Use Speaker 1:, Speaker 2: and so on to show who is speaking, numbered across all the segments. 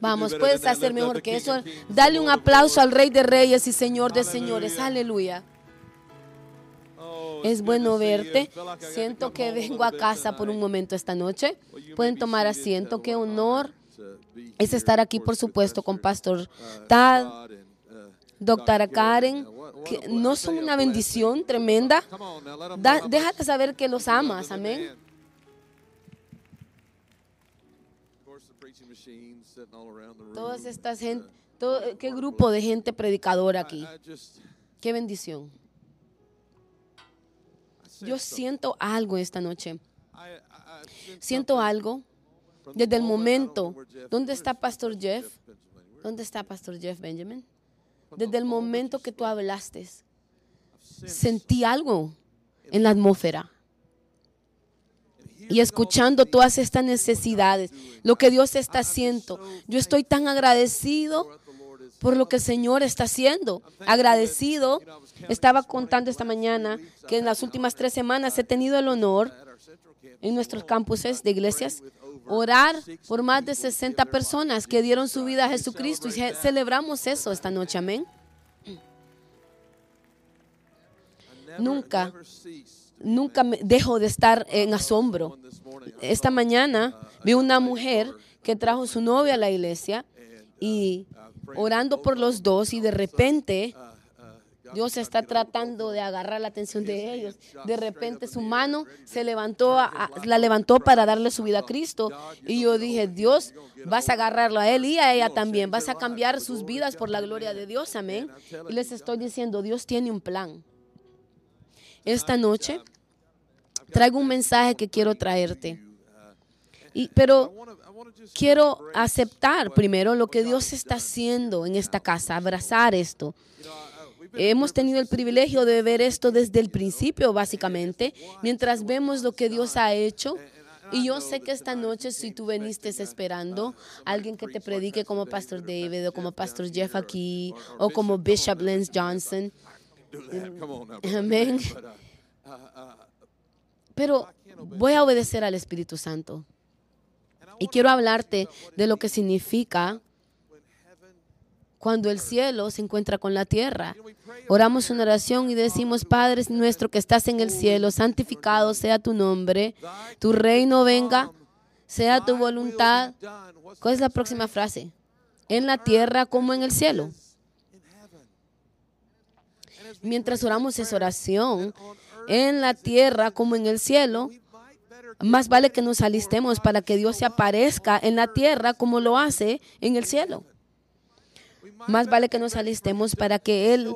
Speaker 1: Vamos, puedes hacer mejor que eso. Dale un aplauso al Rey de Reyes y Señor de Señores. Aleluya. Es bueno verte. Siento que vengo a casa por un momento esta noche. Pueden tomar asiento. Qué honor es estar aquí, por supuesto, con Pastor Tad, doctora Karen, que no son una bendición tremenda. déjate saber que los amas. Amén. Todas estas gente, qué grupo de gente predicadora aquí. Qué bendición. Yo siento algo esta noche. Siento algo desde el momento. ¿Dónde está Pastor Jeff? ¿Dónde está Pastor Jeff Benjamin? Desde el momento que tú hablaste, sentí algo en la atmósfera. Y escuchando todas estas necesidades, lo que Dios está haciendo, yo estoy tan agradecido por lo que el Señor está haciendo. Agradecido. Estaba contando esta mañana que en las últimas tres semanas he tenido el honor en nuestros campuses de iglesias orar por más de 60 personas que dieron su vida a Jesucristo y celebramos eso esta noche, amén. Nunca, nunca me dejo de estar en asombro. Esta mañana vi una mujer que trajo su novia a la iglesia y orando por los dos y de repente Dios está tratando de agarrar la atención de ellos. De repente su mano se levantó, la levantó para darle su vida a Cristo. Y yo dije, Dios, vas a agarrarlo a él y a ella también. Vas a cambiar sus vidas por la gloria de Dios. Amén. Y les estoy diciendo, Dios tiene un plan. Esta noche traigo un mensaje que quiero traerte. Y, pero quiero aceptar primero lo que Dios está haciendo en esta casa, abrazar esto. Hemos tenido el privilegio de ver esto desde el principio, básicamente, mientras vemos lo que Dios ha hecho. Y yo sé que esta noche, si tú veniste esperando alguien que te predique como Pastor David o como Pastor Jeff aquí o como Bishop Lance Johnson, amén. Pero voy a obedecer al Espíritu Santo. Y quiero hablarte de lo que significa cuando el cielo se encuentra con la tierra. Oramos una oración y decimos, Padre nuestro que estás en el cielo, santificado sea tu nombre, tu reino venga, sea tu voluntad. ¿Cuál es la próxima frase? En la tierra como en el cielo. Mientras oramos esa oración, en la tierra como en el cielo, más vale que nos alistemos para que Dios se aparezca en la tierra como lo hace en el cielo. Más vale que nos alistemos para que Él,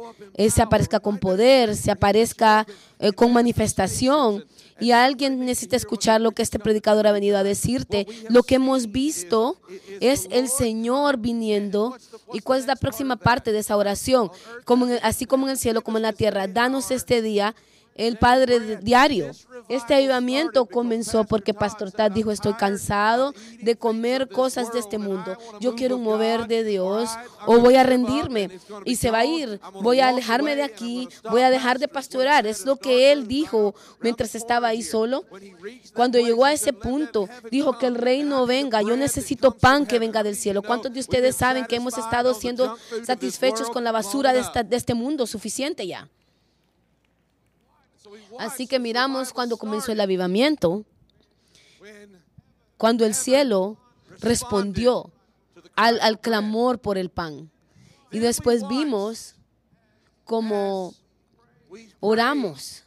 Speaker 1: se aparezca con poder, se aparezca eh, con manifestación. Y alguien necesita escuchar lo que este predicador ha venido a decirte. Lo que hemos visto es el Señor viniendo. ¿Y cuál es la próxima parte de esa oración? Como así como en el cielo, como en la tierra. Danos este día el Padre diario. Este avivamiento comenzó porque Pastor Tad dijo, estoy cansado de comer cosas de este mundo. Yo quiero mover de Dios o voy a rendirme y se va a ir. Voy a alejarme de aquí, voy a dejar de pastorar. Es lo que él dijo mientras estaba ahí solo. Cuando llegó a ese punto, dijo que el reino venga. Yo necesito pan que venga del cielo. ¿Cuántos de ustedes saben que hemos estado siendo satisfechos con la basura de este mundo? Suficiente ya. Así que miramos cuando comenzó el avivamiento, cuando el cielo respondió al, clamor por el pan. Y después vimos cómo oramos.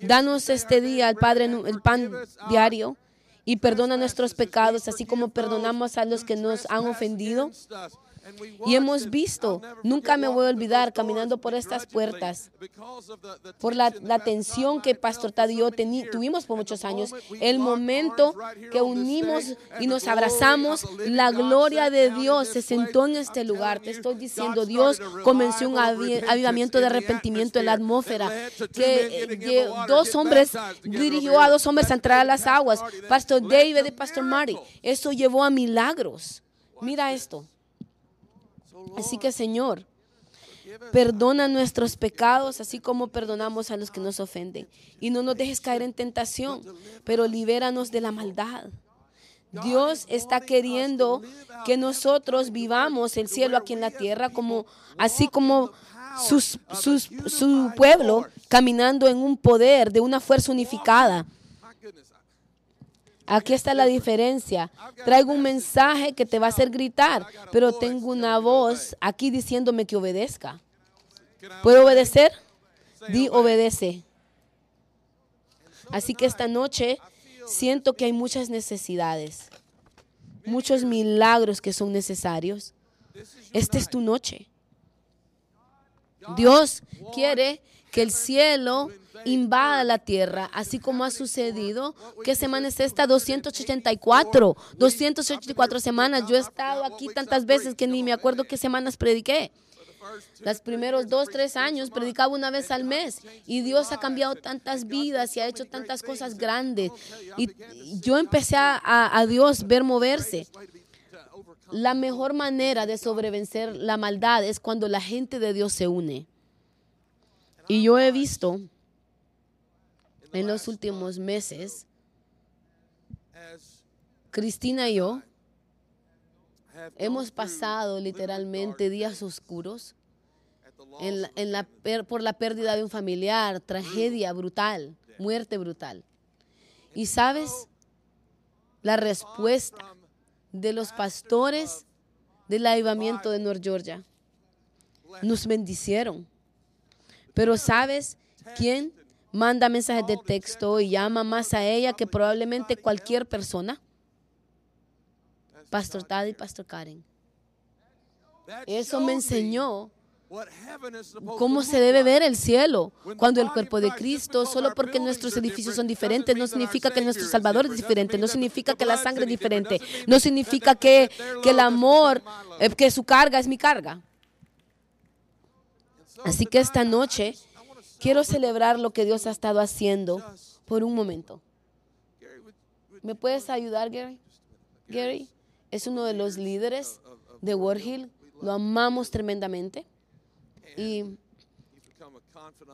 Speaker 1: Danos este día al Padre el pan diario y perdona nuestros pecados, así como perdonamos a los que nos han ofendido. Y hemos visto, nunca me voy a olvidar caminando por estas puertas, por la, la tensión que Pastor Tadio tuvimos por muchos años, el momento que unimos y nos abrazamos, la gloria de Dios se sentó en este lugar. Te estoy diciendo, Dios comenzó un avivamiento de arrepentimiento en la atmósfera, que dos hombres dirigió a dos hombres a entrar a las aguas, Pastor David y Pastor Marty. Eso llevó a milagros. Mira esto. Así que Señor, perdona nuestros pecados, así como perdonamos a los que nos ofenden. Y no nos dejes caer en tentación, pero libéranos de la maldad. Dios está queriendo que nosotros vivamos el cielo aquí en la tierra, como, así como su pueblo caminando en un poder de una fuerza unificada. Aquí está la diferencia. Traigo un mensaje que te va a hacer gritar, pero tengo una voz aquí diciéndome que obedezca. ¿Puedo obedecer? Di obedece. Así que esta noche siento que hay muchas necesidades, muchos milagros que son necesarios. Esta es tu noche. Dios quiere que el cielo invada la tierra, así como ha sucedido. ¿Qué semana es esta? 284. 284 semanas. Yo he estado aquí tantas veces que ni me acuerdo qué semanas prediqué. Los primeros dos, tres años predicaba una vez al mes y Dios ha cambiado tantas vidas y ha hecho tantas cosas grandes. Y yo empecé a, a- a Dios ver moverse. La mejor manera de sobrevencer la maldad es cuando la gente de Dios se une. Y yo he visto en los últimos meses, Cristina y yo hemos pasado literalmente días oscuros en la- en la por la pérdida de un familiar, tragedia brutal, muerte brutal. Y sabes, la respuesta de los pastores del avivamiento de North Georgia nos bendicieron. Pero sabes quién manda mensajes de texto y llama más a ella que probablemente cualquier persona? Pastor Tad y Pastor Karen. Eso me enseñó cómo se debe ver el cielo cuando el cuerpo de Cristo, solo porque nuestros edificios son diferentes, no significa que nuestro Salvador es diferente, no significa que la sangre es diferente, no significa que, que el amor, eh, que su carga es mi carga. Así que esta noche quiero celebrar lo que Dios ha estado haciendo por un momento. ¿Me puedes ayudar, Gary? Gary es uno de los líderes de Warhill. Lo amamos tremendamente. Y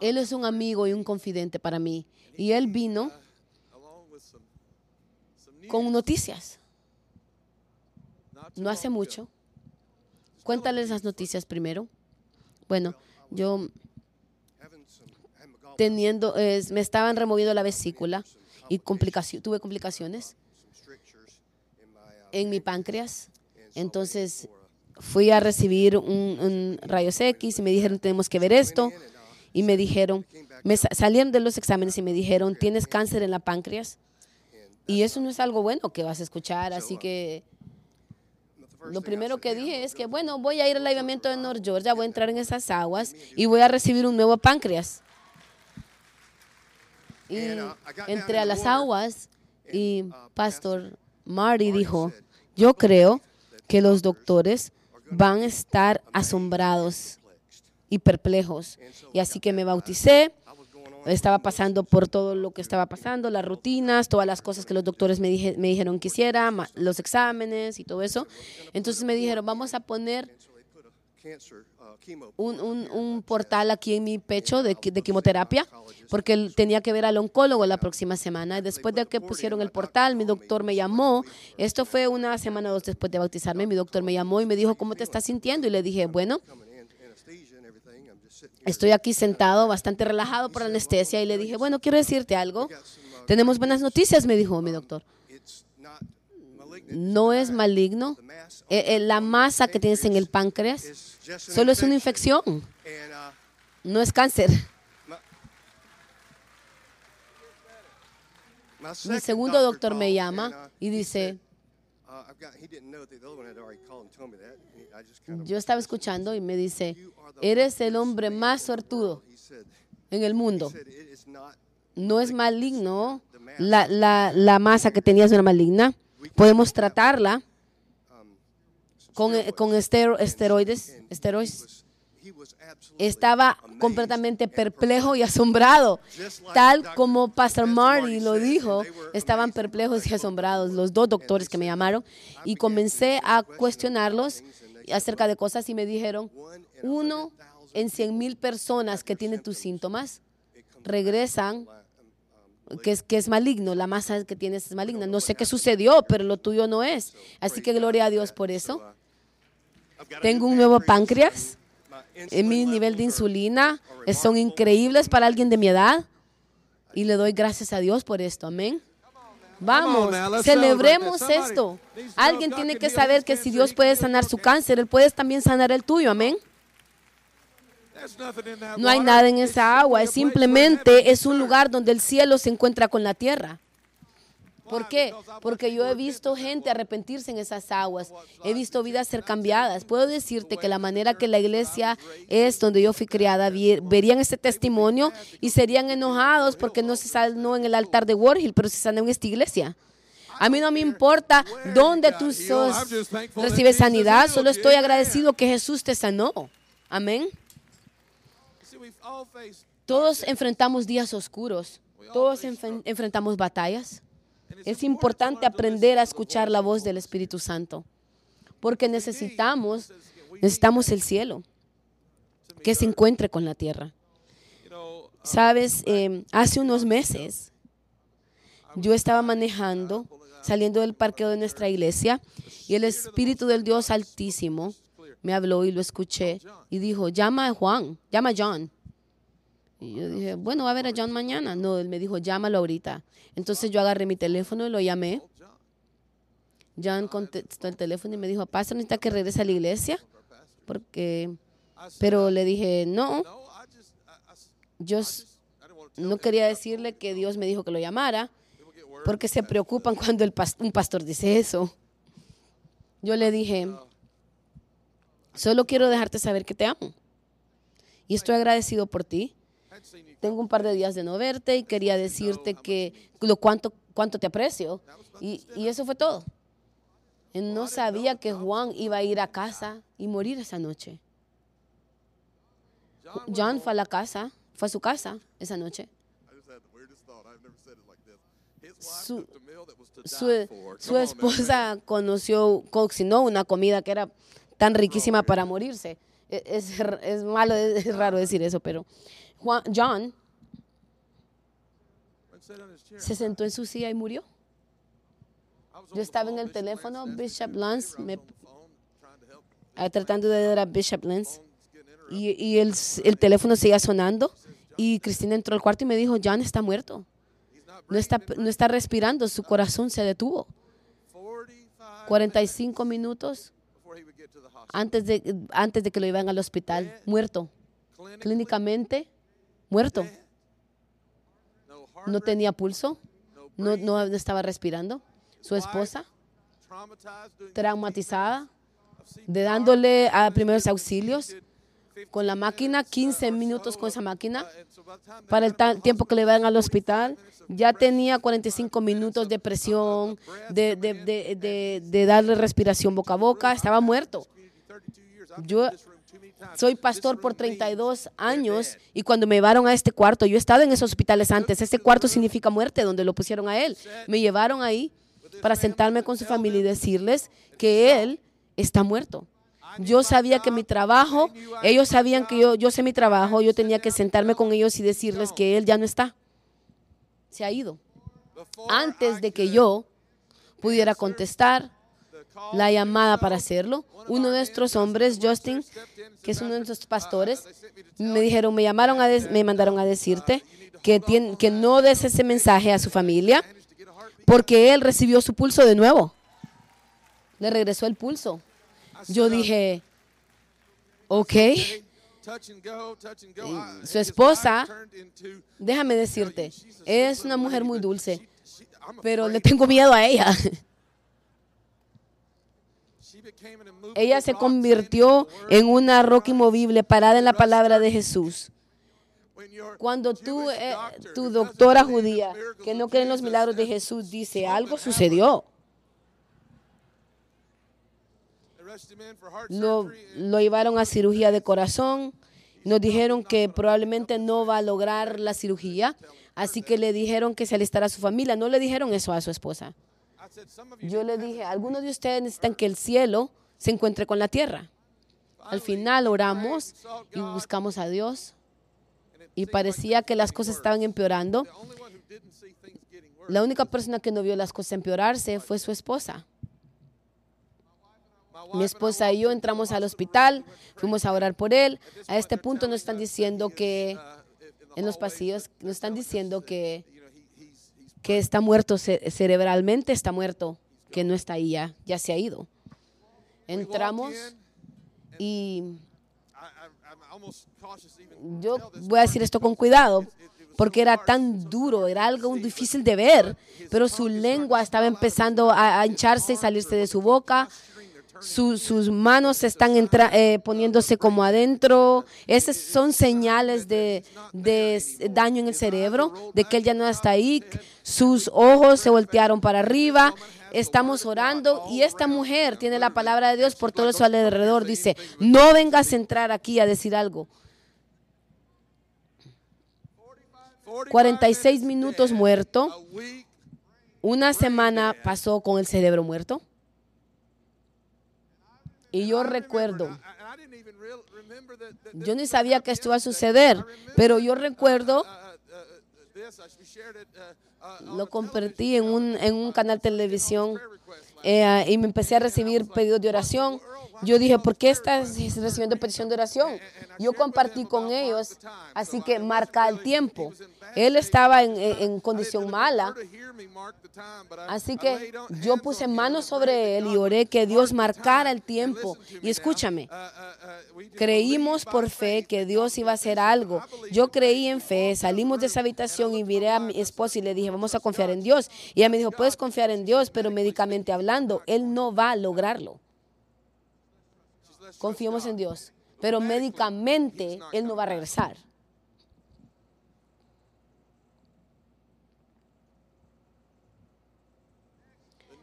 Speaker 1: él es un amigo y un confidente para mí. Y él vino con noticias. No hace mucho. Cuéntales las noticias primero. Bueno, yo teniendo, me estaban removiendo la vesícula y tuve complicaciones en mi páncreas. Entonces fui a recibir un, un rayos X y me dijeron tenemos que ver esto. Y me dijeron, me sa- salieron de los exámenes y me dijeron tienes cáncer en la páncreas. Y eso no es algo bueno que vas a escuchar, así que lo primero que dije es que, bueno, voy a ir al avivamiento de North Georgia, voy a entrar en esas aguas y voy a recibir un nuevo páncreas. Y entré a las aguas y Pastor Marty dijo, yo creo que los doctores van a estar asombrados y perplejos. Y así que me bauticé, estaba pasando por todo lo que estaba pasando, las rutinas, todas las cosas que los doctores me, me dijeron que hiciera, los exámenes y todo eso. Entonces me dijeron, vamos a poner un, un- portal aquí en mi pecho de, de quimioterapia, porque tenía que ver al oncólogo la próxima semana. Después de que pusieron el portal, mi doctor me llamó. Esto fue una semana o dos después de bautizarme. Mi doctor me llamó y me dijo, ¿cómo te estás sintiendo? Y le dije, bueno, estoy aquí sentado, bastante relajado por la anestesia. Y le dije, bueno, quiero decirte algo. Tenemos buenas noticias, me dijo mi doctor. No es maligno. Eh, eh, la masa que tienes en el páncreas solo es una infección, no es cáncer. Mi segundo doctor me llama y dice, yo estaba escuchando y me dice, eres el hombre más sortudo en el mundo. No es maligno, la, la- la masa que tenías no era maligna. Podemos tratarla con, eh, con estero- esteroides, esteroides. Estaba completamente perplejo y asombrado, tal como Pastor Marty lo dijo. Estaban perplejos y asombrados los dos doctores que me llamaron y comencé a cuestionarlos acerca de cosas y me dijeron, uno en 100 mil personas que tienen tus síntomas regresan que es, que es maligno, la masa que tienes es maligna. No sé qué sucedió, pero lo tuyo no es. Así que gloria a Dios por eso. Tengo un nuevo páncreas. En mi nivel de insulina son increíbles para alguien de mi edad. Y le doy gracias a Dios por esto. Amén. Vamos, celebremos esto. Alguien tiene que saber que si Dios puede sanar su cáncer, Él puede también sanar el tuyo. Amén. No hay nada en esa agua, es simplemente es un lugar donde el cielo se encuentra con la tierra. ¿Por qué? Porque yo he visto gente arrepentirse en esas aguas. He visto vidas ser cambiadas. Puedo decirte que la manera que la iglesia es donde yo fui criada, verían este testimonio y serían enojados porque no se sanó en el altar de Warhill, pero se sanó en esta iglesia. A mí no me importa dónde tú sos, recibes sanidad, solo estoy agradecido que Jesús te sanó. Amén. Todos enfrentamos días oscuros, todos enfrentamos batallas. Es importante aprender a escuchar la voz del Espíritu Santo, porque necesitamos, necesitamos el cielo que se encuentre con la tierra. Sabes, em, hace unos meses yo estaba manejando, saliendo del parqueo de nuestra iglesia, y el Espíritu del Dios Altísimo me habló y lo escuché y dijo, llama a Juan, llama a John. Y yo dije, bueno, va a ver a John mañana. No, él me dijo, llámalo ahorita. Entonces yo agarré mi teléfono y lo llamé. John contestó el teléfono y me dijo, pastor, necesita que regrese a la iglesia. Porque, pero le dije, no. Yo no quería decirle que Dios me dijo que lo llamara, porque se preocupan cuando el un pastor dice eso. Yo le dije, solo quiero dejarte saber que te amo. Y estoy agradecido por ti tengo un par de días de no verte y quería decirte que lo cuánto, cuánto te aprecio. Y, y eso fue todo. No sabía que Juan iba a ir a casa y morir esa noche. John fue a la casa, fue a su casa esa noche. Su, su, su, esposa conoció, cocinó una comida que era tan riquísima para morirse. E, es, es malo, es raro decir eso, pero John se sentó en su silla y murió. Yo estaba en el teléfono, Bishop Lance, tratando de dar a Bishop Lance, y, el, teléfono seguía sonando, y Cristina entró al cuarto y me dijo, John está muerto. No está, no está respirando, su corazón se detuvo. 45 minutos antes de, antes de que lo iban al hospital, muerto. Clínicamente muerto. No tenía pulso, no, estaba respirando. Su esposa, traumatizada, de dándole a primeros auxilios con la máquina, 15 minutos con esa máquina, para el tiempo que le van al hospital. Ya tenía 45 minutos de presión, de, de, de, darle respiración boca a boca, estaba muerto. Yo soy pastor por 32 años y cuando me llevaron a este cuarto, yo he estado en esos hospitales antes, este cuarto significa muerte, donde lo pusieron a él. Me llevaron ahí para sentarme con su familia y decirles que él está muerto. Yo sabía que mi trabajo, ellos sabían que yo, yo sé mi trabajo, yo tenía que sentarme con ellos y decirles que él ya no está. Se ha ido. Antes de que yo pudiera contestar, la llamada para hacerlo. Uno de nuestros hombres, Justin, que es uno de nuestros pastores, me dijeron, me llamaron, me mandaron a decirte que, que no des ese mensaje a su familia porque él recibió su pulso de nuevo. Le regresó el pulso. Yo dije, ok. Su esposa, déjame decirte, es una mujer muy dulce, pero le tengo miedo a ella. Ella se convirtió en una roca inmovible parada en la palabra de Jesús. Cuando tú, eh, tu doctora judía, que no cree en los milagros de Jesús, dice, algo sucedió. Lo, lo llevaron a cirugía de corazón. Nos dijeron que probablemente no va a lograr la cirugía. Así que le dijeron que se alistara a su familia. No le dijeron eso a su esposa. Yo le dije, algunos de ustedes necesitan que el cielo se encuentre con la tierra. Al final oramos y buscamos a Dios y parecía que las cosas estaban empeorando. La única persona que no vio las cosas empeorarse fue su esposa. Mi esposa y yo entramos al hospital, fuimos a orar por él. A este punto nos están diciendo que en los pasillos nos están diciendo que, que está muerto cerebralmente, está muerto, que no está ahí ya, ya se ha ido. Entramos y yo voy a decir esto con cuidado, porque era tan duro, era algo difícil de ver, pero su lengua estaba empezando a hincharse y salirse de su boca sus manos están eh, poniéndose como adentro. Esas son señales de, daño en el cerebro, de que él ya no está ahí. Sus ojos se voltearon para arriba. Estamos orando y esta mujer tiene la palabra de Dios por todo su alrededor. Dice, no vengas a entrar aquí a decir algo. 46 minutos muerto. Una semana pasó con el cerebro muerto. Y yo recuerdo, yo ni sabía que esto iba a suceder, pero yo recuerdo, lo compartí en un, en un canal de televisión eh, y me empecé a recibir pedidos de oración. Yo dije, ¿por qué estás recibiendo petición de oración? Yo compartí con ellos, así que marca el tiempo. Él estaba en, condición mala, así que yo puse manos sobre él y oré que Dios marcara el tiempo. Y escúchame, creímos por fe que Dios iba a hacer algo. Yo creí en fe, salimos de esa habitación y miré a mi esposa y le dije, vamos a confiar en Dios. Y ella me dijo, puedes confiar en Dios, pero médicamente hablando, Él no va a lograrlo. Confiemos en Dios. Pero médicamente Él no va a regresar.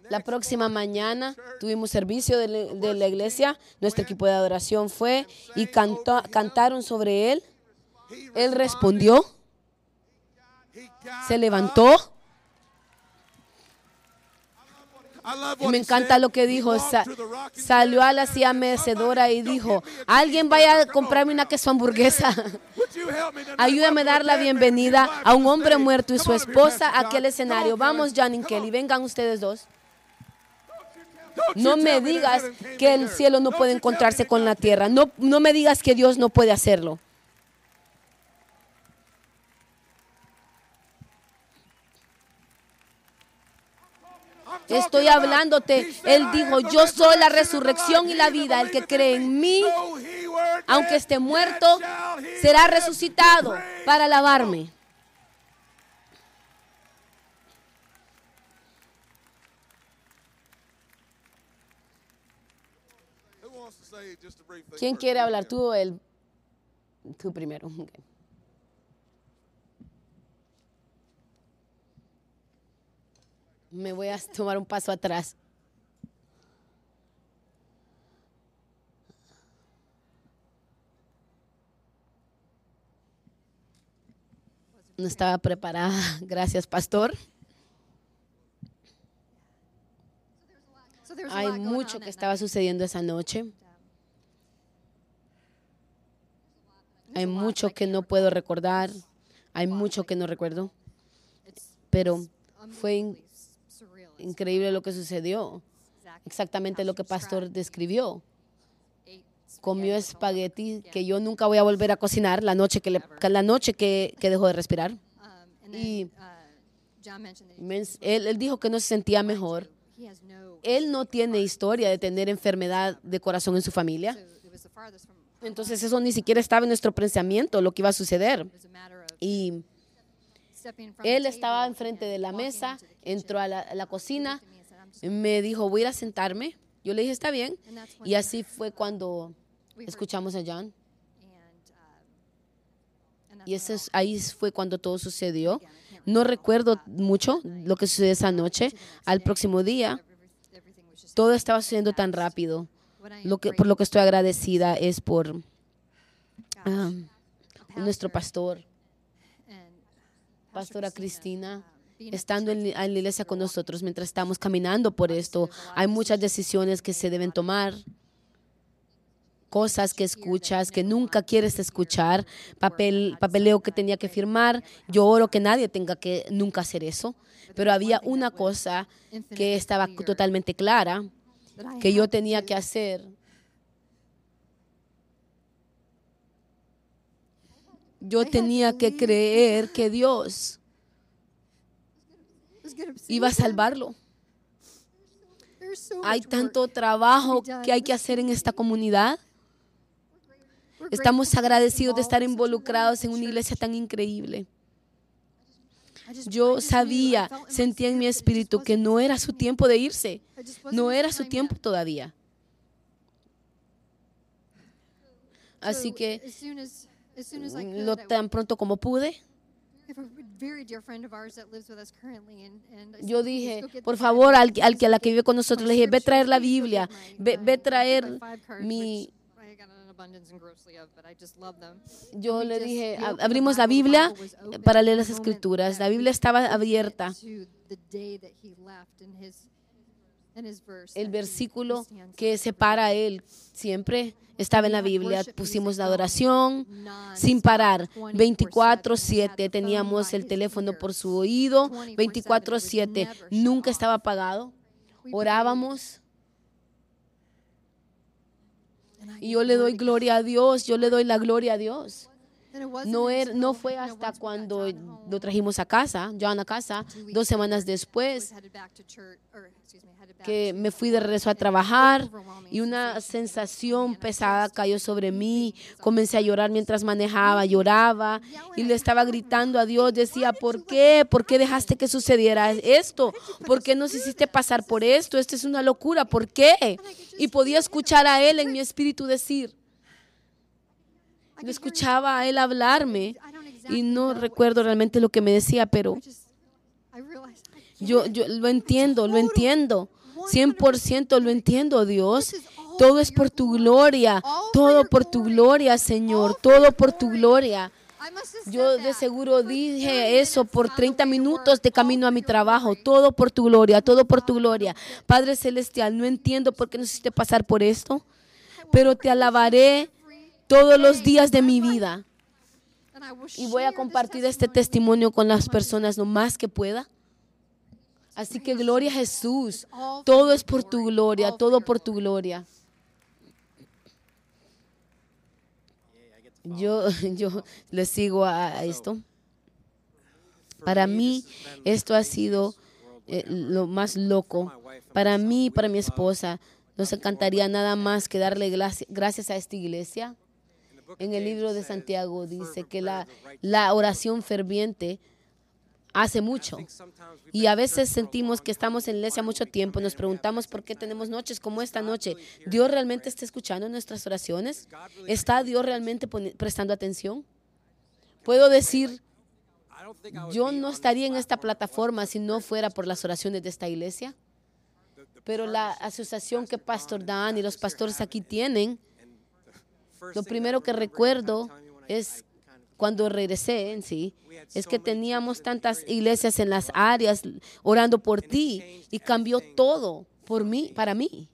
Speaker 1: La próxima mañana tuvimos servicio de, la iglesia. Nuestro equipo de adoración fue y cantaron sobre él. Él respondió. Se levantó me encanta lo que dijo. salió a la silla mecedora y dijo, alguien vaya a comprarme una queso hamburguesa. Ayúdame a dar la bienvenida a un hombre muerto y su esposa a aquel escenario. Vamos, y Kelly, vengan ustedes dos. No me digas que el cielo no puede encontrarse con la tierra. No, no me digas que Dios no puede hacerlo. Estoy hablándote. Él dijo, yo soy la resurrección y la vida. El que cree en mí, aunque esté muerto, será resucitado para alabarme. ¿Quién quiere hablar? Tú o él. Tú primero. me voy a tomar un paso atrás. No estaba preparada. Gracias, pastor. Hay mucho que estaba sucediendo esa noche. Hay mucho que no puedo recordar. Hay mucho que no recuerdo. Pero fue increíble lo que sucedió. Exactamente lo que Pastor describió. Comió espagueti que yo nunca voy a volver a cocinar la noche que, la noche que, dejó de respirar. Y él, él dijo que no se sentía mejor. Él no tiene historia de tener enfermedad de corazón en su familia. Entonces eso ni siquiera estaba en nuestro pensamiento, lo que iba a suceder. Y él estaba enfrente de la mesa, entró a la, cocina, me dijo, voy a ir a sentarme. Yo le dije, está bien. Y así fue cuando escuchamos a John. Y ese, ahí fue cuando todo sucedió. No recuerdo mucho lo que sucedió esa noche. Al próximo día, todo estaba sucediendo tan rápido. Lo que, por lo que estoy agradecida es por ah, nuestro pastor, Pastora Cristina, estando en, la iglesia con nosotros mientras estamos caminando por esto. Hay muchas decisiones que se deben tomar. cosas que escuchas que nunca quieres escuchar, papel, papeleo que tenía que firmar. Yo oro que nadie tenga que nunca hacer eso. Pero había una cosa que estaba totalmente clara, que yo tenía que hacer. Yo tenía que creer que Dios iba a salvarlo. Hay tanto trabajo que hay que hacer en esta comunidad. Estamos agradecidos de estar involucrados en una iglesia tan increíble. Yo sabía, sentía en mi espíritu que no era su tiempo de irse. No era su tiempo todavía. Así que lo tan pronto como pude, yo dije, por favor, al, al que a la que vive con nosotros, le dije, ve traer la Biblia, ve, ve traer mi, yo le dije, abrimos la Biblia para leer las escrituras. La Biblia estaba abierta. El versículo que separa a él siempre estaba en la Biblia. Pusimos la adoración sin parar. 24/7 teníamos el teléfono por su oído. 24/7 nunca estaba apagado. Orábamos. Y yo le doy gloria a Dios, yo le doy la gloria a Dios. No, er, no fue hasta cuando lo trajimos a casa, yo a casa, dos semanas después, que me fui de regreso a trabajar y una sensación pesada cayó sobre mí. Comencé a llorar mientras manejaba, lloraba y le estaba gritando a Dios. Decía, ¿por qué? ¿Por qué dejaste que sucediera esto? ¿Por qué nos hiciste pasar por esto? Esto es una locura. ¿Por qué? Y podía escuchar a Él en mi espíritu decir. Lo escuchaba a Él hablarme y no recuerdo realmente lo que me decía, pero yo, yo lo entiendo, lo entiendo. 100% lo entiendo, Dios. Todo es por tu gloria, todo por tu gloria, Señor, todo por tu gloria. Yo de seguro dije eso por 30 minutos de camino a mi trabajo. Todo por tu gloria, todo por tu gloria. Padre Celestial, no entiendo por qué nos hiciste pasar por esto, pero te alabaré todos los días de mi vida. Y voy a compartir este testimonio con las personas lo más que pueda. Así que gloria a Jesús. Todo es por tu gloria, todo por tu gloria. Yo, yo le sigo a esto. Para mí, esto ha sido eh, lo más loco. Para mí y para mi esposa, nos encantaría nada más que darle gracias a esta iglesia. En el libro de Santiago dice que la, la oración ferviente hace mucho. Y a veces sentimos que estamos en la iglesia mucho tiempo, nos preguntamos por qué tenemos noches como esta noche. ¿Dios realmente está escuchando nuestras oraciones? ¿Está Dios realmente prestando atención? Puedo decir, yo no estaría en esta plataforma si no fuera por las oraciones de esta iglesia. Pero la asociación que Pastor Dan y los pastores aquí tienen, lo primero que recuerdo es cuando regresé en sí, es que teníamos tantas iglesias en las áreas orando por ti y cambió todo por mí, para mí.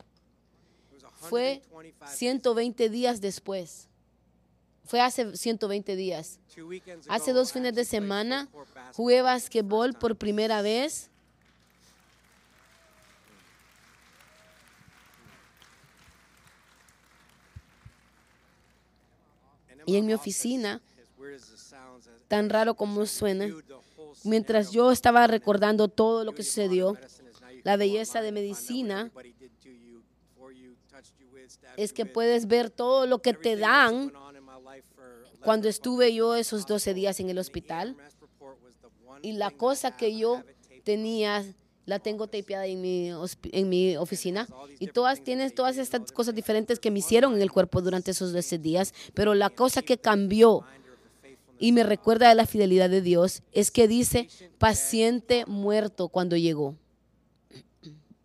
Speaker 1: Fue 120 días después. Fue hace 120 días. Hace dos fines de semana jugué basquetbol por primera vez. Y en mi oficina tan raro como suena, mientras yo estaba recordando todo lo que sucedió, la belleza de medicina es que puedes ver todo lo que te dan. Cuando estuve yo esos 12 días en el hospital, y la cosa que yo tenía la tengo tapeada en mi, en mi oficina y todas tienes todas estas cosas diferentes que me hicieron en el cuerpo durante esos 12 días, pero la cosa que cambió y me recuerda de la fidelidad de Dios es que dice paciente muerto cuando llegó.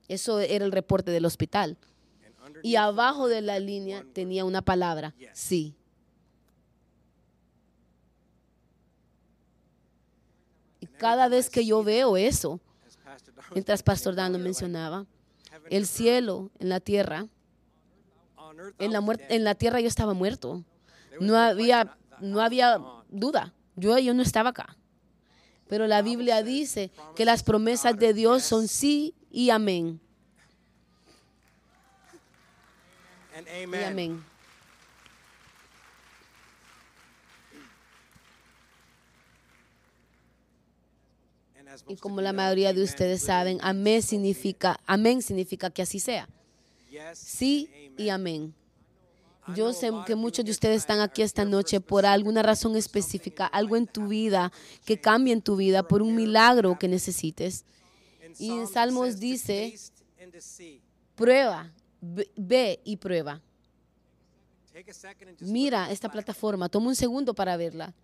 Speaker 1: Eso era el reporte del hospital. Y abajo de la línea tenía una palabra, sí. Y cada vez que yo veo eso, mientras Pastor Dan lo mencionaba, el cielo en la tierra, En la, en la tierra yo estaba muerto. No había, no había duda. Yo, yo no estaba acá. Pero la Biblia dice que las promesas de Dios son sí y amén. Y amén. Y como la mayoría de ustedes saben, amén significa, amén significa que así sea. Sí y amén. Yo sé que muchos de ustedes están aquí esta noche por alguna razón específica, algo en tu vida que cambie en tu vida, por un milagro que necesites. Y en Salmos dice, prueba, ve y prueba. Mira esta plataforma, toma un segundo para verla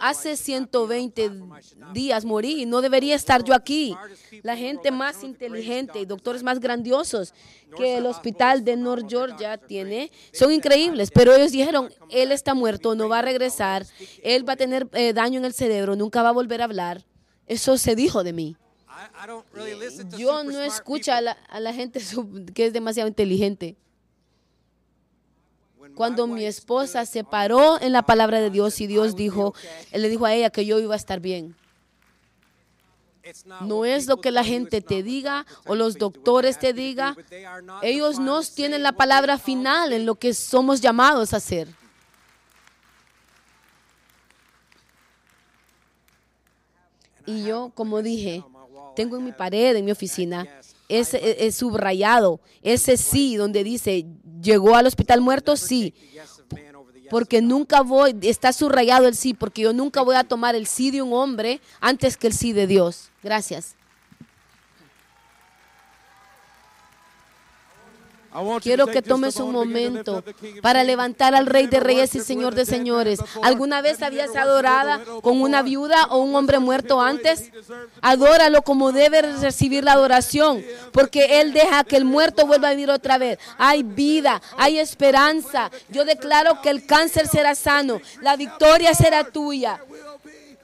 Speaker 1: hace 120 días morí y no debería estar yo aquí. La gente más inteligente y doctores más grandiosos que el hospital de North Georgia tiene son increíbles, pero ellos dijeron, él está muerto, no va a regresar, él va a tener eh, daño en el cerebro, nunca va a volver a hablar. Eso se dijo de mí. Yo no escucho a la gente que es demasiado inteligente cuando mi esposa se paró en la palabra de Dios y Dios dijo, él le dijo a ella que yo iba a estar bien. No es lo que la gente te diga o los doctores te diga. Ellos no tienen la palabra final en lo que somos llamados a hacer. Y yo, como dije, tengo en mi pared, en mi oficina, ese es subrayado, ese sí, donde dice, ¿Llegó al hospital muerto? Sí. Porque nunca voy, está subrayado el sí, porque yo nunca voy a tomar el sí de un hombre antes que el sí de Dios. Gracias. Quiero que tomes un momento para levantar al Rey de Reyes y Señor de Señores. ¿Alguna vez habías adorada con una viuda o un hombre muerto antes? Adóralo como debe recibir la adoración, porque Él deja que el muerto vuelva a vivir otra vez. Hay vida, hay esperanza. Yo declaro que el cáncer será sano, la victoria será tuya.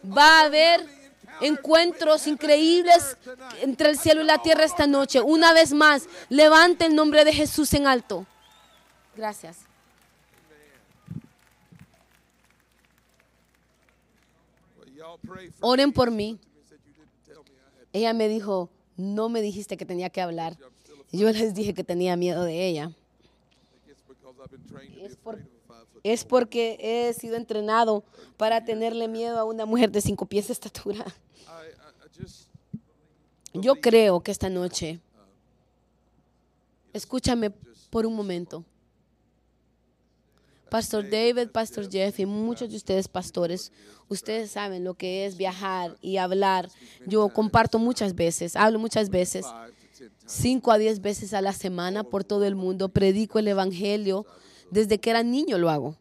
Speaker 1: Va a haber encuentros increíbles entre el cielo y la tierra esta noche. Una vez más, levante el nombre de Jesús en alto. Gracias. Oren por mí. Ella me dijo, no me dijiste que tenía que hablar. Yo les dije que tenía miedo de ella. Es, porque he sido entrenado para tenerle miedo a una mujer de cinco pies de estatura. Yo creo que esta noche, escúchame por un momento. Pastor David, Pastor Jeff y muchos de ustedes pastores, ustedes saben lo que es viajar y hablar. Yo comparto muchas veces, hablo muchas veces, cinco a diez veces a la semana por todo el mundo, predico el Evangelio. Desde que era niño lo hago.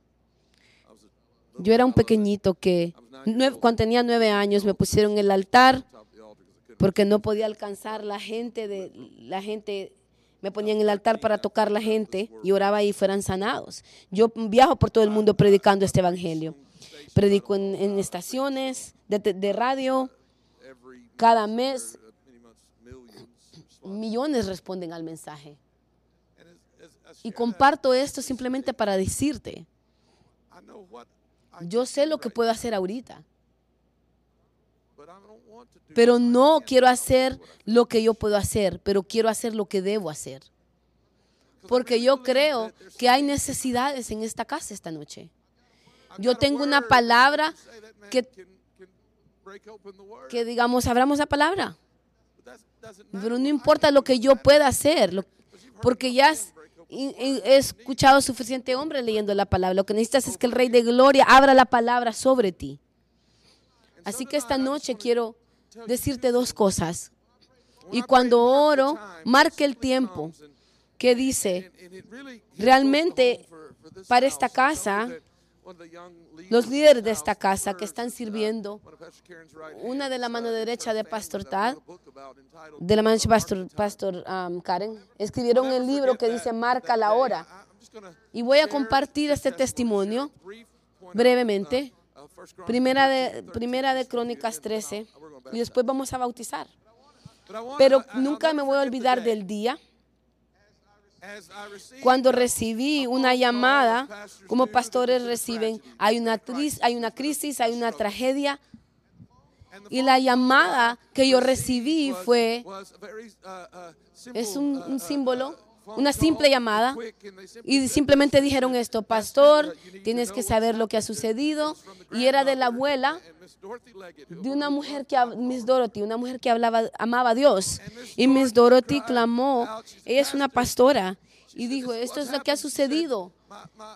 Speaker 1: Yo era un pequeñito que cuando tenía nueve años me pusieron en el altar porque no podía alcanzar la gente de la gente me ponía en el altar para tocar la gente y oraba y fueran sanados. Yo viajo por todo el mundo predicando este evangelio. Predico en, estaciones de, de radio. Cada mes millones responden al mensaje. Y comparto esto simplemente para decirte, yo sé lo que puedo hacer ahorita pero no quiero hacer lo que yo puedo hacer, pero quiero hacer lo que debo hacer. Porque yo creo que hay necesidades en esta casa esta noche. Yo tengo una palabra que, que digamos, abramos la palabra. Pero no importa lo que yo pueda hacer, porque ya he escuchado suficiente hombre leyendo la palabra. Lo que necesitas es que el Rey de Gloria abra la palabra sobre ti. Así que esta noche quiero decirte dos cosas. Y cuando oro, marque el tiempo que dice, realmente para esta casa, los líderes de esta casa que están sirviendo, una de la mano derecha de Pastor Tad, de la mano de Pastor, um, Karen, escribieron el libro que dice Marca la hora. Y voy a compartir este testimonio brevemente. Primera de, primera de Crónicas 13 y después vamos a bautizar. Pero nunca me voy a olvidar del día Cuando recibí una llamada, como pastores reciben, hay una, hay una crisis, hay una tragedia. Y la llamada que yo recibí fue, es un símbolo una simple llamada y simplemente dijeron esto, pastor, tienes que saber lo que ha sucedido. Y era de la abuela de una mujer que, Miss Dorothy, una mujer que hablaba, amaba a Dios. Y Miss Dorothy clamó, ella es una pastora, y dijo, esto es lo que ha sucedido.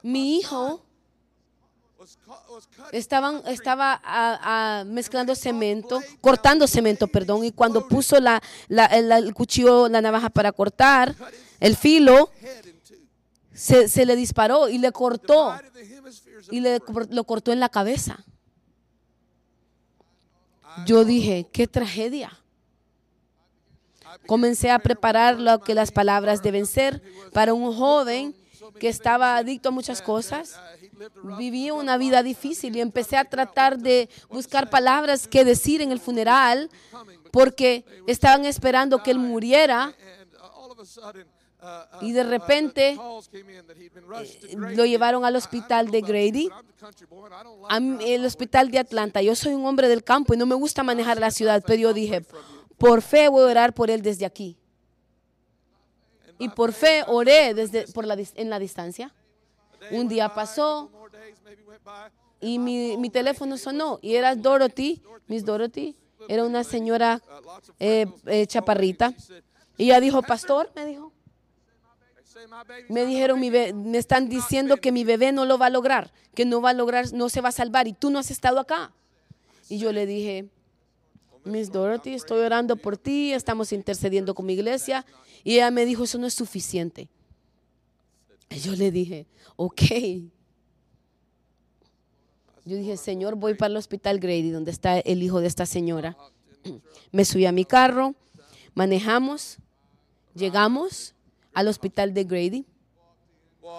Speaker 1: Mi hijo Estaban, estaba mezclando cemento, cortando cemento, perdón, y cuando puso la, el cuchillo, la navaja para cortar, el filo, se, le disparó y le cortó, y le, lo cortó en la cabeza. Yo dije, qué tragedia. Comencé a preparar lo que las palabras deben ser para un joven que estaba adicto a muchas cosas viví una vida difícil y empecé a tratar de buscar palabras que decir en el funeral porque estaban esperando que él muriera y de repente eh, lo llevaron al hospital de Grady, el hospital de Atlanta. Yo soy un hombre del campo y no me gusta manejar la ciudad, pero yo dije, por fe voy a orar por él desde aquí. Y por fe oré desde, por la, en la distancia. Un día pasó y mi, teléfono sonó y era Dorothy, Miss Dorothy, era una señora eh, eh, chaparrita. Y ella dijo, pastor, me dijo, me dijeron, mi me están diciendo que mi bebé no lo va a lograr, que no va a lograr, no se va a salvar y tú no has estado acá. Y yo le dije, Miss Dorothy, estoy orando por ti, estamos intercediendo con mi iglesia. Y ella me dijo, eso no es suficiente. Y yo le dije, ok. Yo dije, Señor, voy para el hospital Grady, donde está el hijo de esta señora. Me subí a mi carro, manejamos, llegamos al hospital de Grady,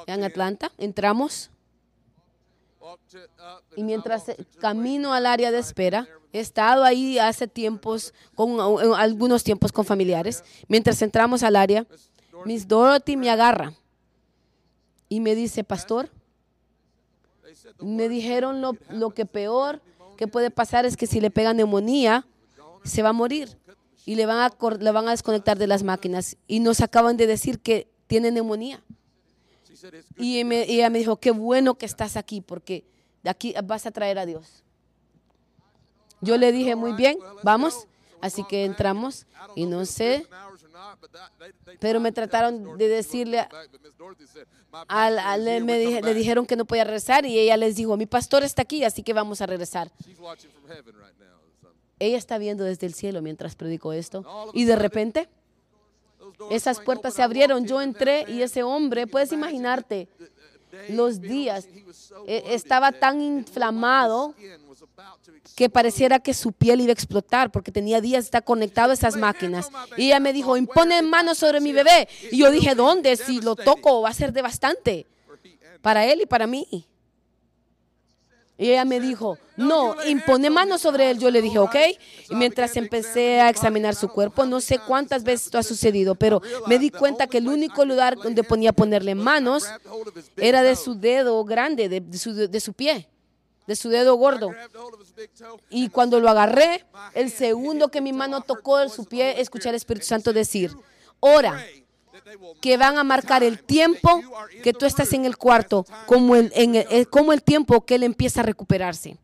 Speaker 1: en Atlanta, entramos. Y mientras camino al área de espera, he estado ahí hace tiempos, con algunos tiempos con familiares. Mientras entramos al área, Miss Dorothy me agarra y me dice, pastor, me dijeron lo, que peor que puede pasar es que si le pega neumonía, se va a morir y le van a, le van a desconectar de las máquinas. Y nos acaban de decir que tiene neumonía. Y, ella me dijo, qué bueno que estás aquí porque de aquí vas a traer a Dios. Yo le dije, muy bien, vamos. Así que entramos y no sé pero me trataron de decirle, al, me le dijeron que no podía regresar y ella les dijo, mi pastor está aquí, así que vamos a regresar. Ella está viendo desde el cielo mientras predico esto. Y de repente, esas puertas se abrieron. Yo entré y ese hombre, puedes imaginarte, los días, e, estaba tan inflamado que pareciera que su piel iba a explotar porque tenía días de conectado a esas máquinas. Y ella me dijo, impone manos sobre mi bebé. Y yo dije, ¿dónde? Si lo toco va a ser devastante para él y para mí. Y ella me dijo, no, impone manos sobre él. Yo le dije, ok. Y mientras empecé a examinar su cuerpo, no sé cuántas veces esto ha sucedido, pero me di cuenta que el único lugar donde ponía ponerle manos era de su dedo grande, de, su, de su pie de su dedo gordo. Y cuando lo agarré, el segundo que mi mano tocó en su pie, escuché al Espíritu Santo decir, ora, que van a marcar el tiempo que tú estás en el cuarto, como el, en el, como el tiempo que él empieza a recuperarse.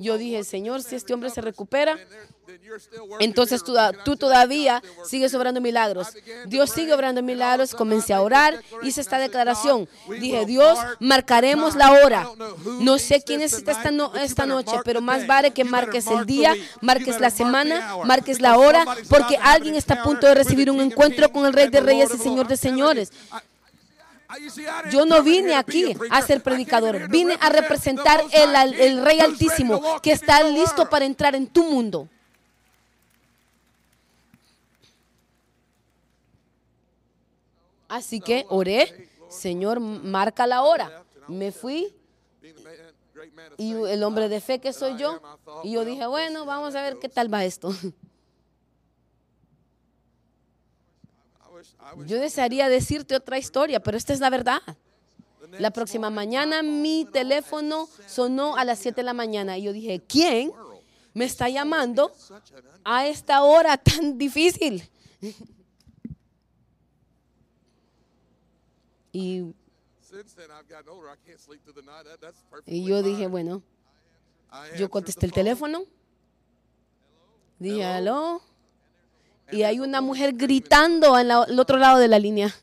Speaker 1: Yo dije, Señor, si este hombre se recupera, entonces tú, todavía sigues obrando milagros. Dios sigue obrando milagros. Comencé a orar, hice esta declaración. Dije, Dios, marcaremos la hora. No sé quién es esta, esta noche, pero más vale que marques el día, marques la semana, marques la hora, porque alguien está a punto de recibir un encuentro con el Rey de Reyes y Señor de Señores. Yo no vine aquí a ser predicador, vine a representar el, el Rey Altísimo que está listo para entrar en tu mundo. Así que oré, Señor, marca la hora. Me fui y el hombre de fe que soy yo, y yo dije, bueno, vamos a ver qué tal va esto. Yo desearía decirte otra historia, pero esta es la verdad. La próxima mañana mi teléfono sonó a las 7 de la mañana y yo dije, ¿quién me está llamando a esta hora tan difícil? Y, y yo dije, bueno, yo contesté el teléfono, dije, aló, y hay una mujer gritando al otro lado de la línea.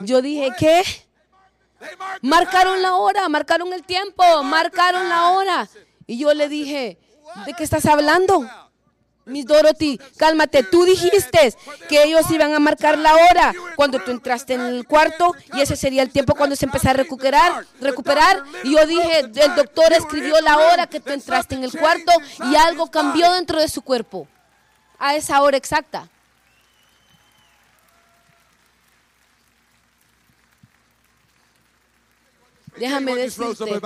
Speaker 1: Yo dije, ¿qué? Marcaron la hora, marcaron el tiempo, marcaron la hora. Y yo le dije, ¿de qué estás hablando? Miss Dorothy, cálmate, tú dijiste que ellos iban a marcar la hora cuando tú entraste en el cuarto y ese sería el tiempo cuando se empezara a recuperar, recuperar. Y yo dije, el doctor escribió la hora que tú entraste en el cuarto y algo cambió dentro de su cuerpo a esa hora exacta. Déjame decirte,